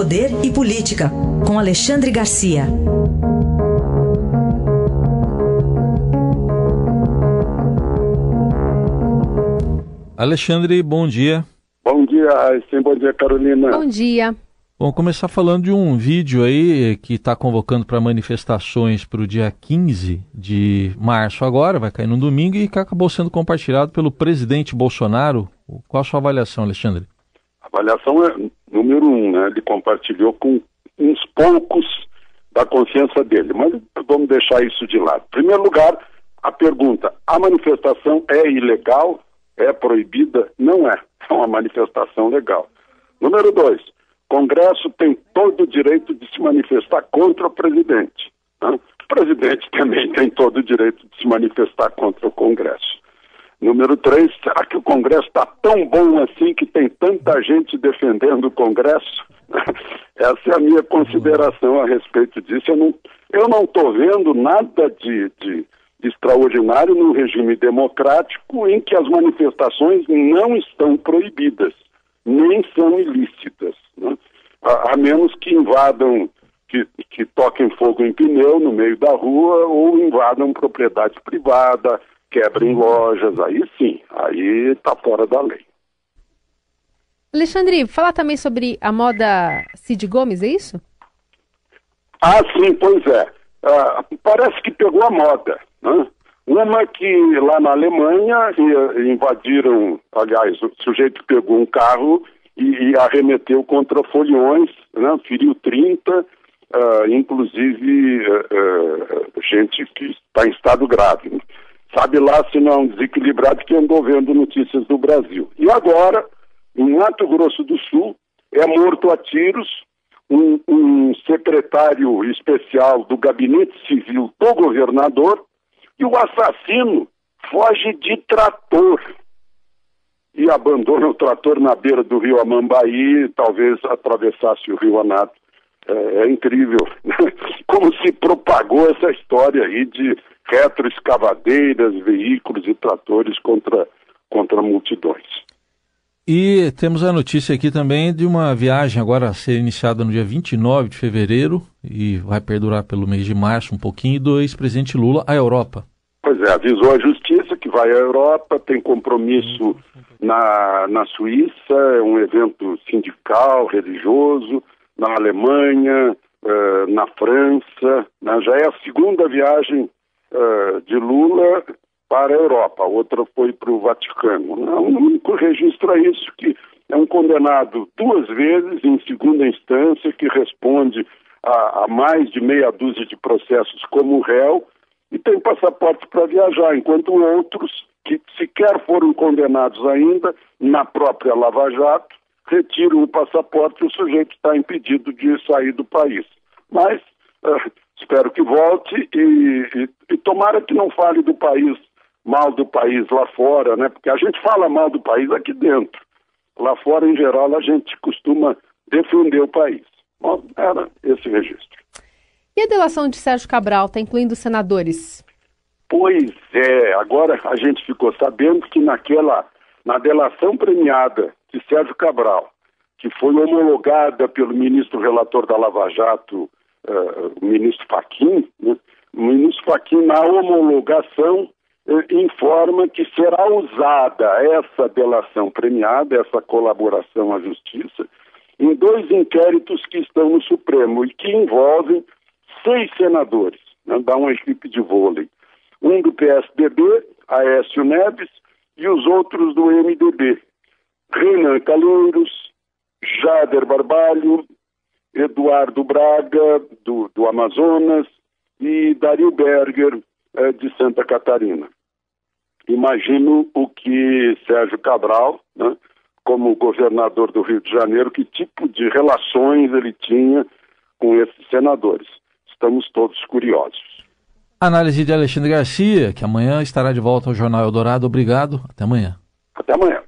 Poder e Política, com Alexandre Garcia. Alexandre, bom dia. Bom dia, sim, bom dia, Carolina. Bom dia. Vamos começar falando de um vídeo aí que está convocando para manifestações para o dia 15 de março agora, vai cair no domingo, e que acabou sendo compartilhado pelo presidente Bolsonaro. Qual a sua avaliação, Alexandre? Avaliação é número um, né? Ele compartilhou com uns poucos da confiança dele, mas vamos deixar isso de lado. Em primeiro lugar, a pergunta: a manifestação é ilegal? É proibida? Não é. É uma manifestação legal. Número dois, Congresso tem todo o direito de se manifestar contra o presidente. Né? O presidente também tem todo o direito de se manifestar contra o Congresso. Número três, será que o Congresso está tão bom assim que tem tanta gente defendendo o Congresso? Essa é a minha consideração a respeito disso. Eu não estou vendo nada de, de, de extraordinário no regime democrático em que as manifestações não estão proibidas, nem são ilícitas a, a menos que invadam, que, que toquem fogo em pneu no meio da rua ou invadam propriedade privada, quebrem lojas, aí sim, aí está fora da lei. Alexandre, fala também sobre a moda Cid Gomes, é isso? Ah, sim, pois é. Ah, parece que pegou a moda. Né? Uma que lá na Alemanha invadiram, aliás, o sujeito pegou um carro e, e arremeteu contra foliões, né, feriu 30, uh, ah, inclusive uh, gente que está em estado grave. Sabe lá se não é um desequilibrado que andou vendo notícias do Brasil. E agora, em Mato Grosso do Sul, é morto a tiros um, um secretário especial do gabinete civil do governador e o assassino foge de trator e abandona o trator na beira do rio Amambaí, talvez atravessasse o rio Anato. É, é incrível como se propagou essa história aí de retroescavadeiras, veículos e tratores contra, contra multidões. E temos a notícia aqui também de uma viagem agora a ser iniciada no dia 29 de fevereiro e vai perdurar pelo mês de março um pouquinho, do ex-presidente Lula à Europa. Pois é, avisou a justiça que vai à Europa, tem compromisso na, na Suíça, é um evento sindical, religioso, na Alemanha, uh, na França, né? já é a segunda viagem uh, de Lula para a Europa, a outra foi para o Vaticano. Né? O único registro é isso, que é um condenado duas vezes em segunda instância, que responde a, a mais de meia dúzia de processos como réu, e tem passaporte para viajar, enquanto outros que sequer foram condenados ainda na própria Lava Jato retiram o passaporte e o sujeito está impedido de sair do país. Mas uh, espero que volte e, e, e tomara que não fale do país, mal do país lá fora, né? Porque a gente fala mal do país aqui dentro. Lá fora, em geral, a gente costuma defender o país. Bom, era esse registro. E a delação de Sérgio Cabral está incluindo senadores? Pois é, agora a gente ficou sabendo que naquela, na delação premiada de Sérgio Cabral, que foi homologada pelo ministro relator da Lava Jato, uh, o ministro Faquim, né? o ministro Faquim, na homologação, uh, informa que será usada essa delação premiada, essa colaboração à justiça, em dois inquéritos que estão no Supremo e que envolvem seis senadores, né, dá uma equipe de vôlei. Um do PSDB, Aécio Neves, e os outros do MDB. Renan Calheiros, Jader Barbalho, Eduardo Braga, do, do Amazonas, e Dario Berger, eh, de Santa Catarina. Imagino o que Sérgio Cabral, né, como governador do Rio de Janeiro, que tipo de relações ele tinha com esses senadores estamos todos curiosos. Análise de Alexandre Garcia, que amanhã estará de volta ao Jornal Eldorado. Obrigado. Até amanhã. Até amanhã.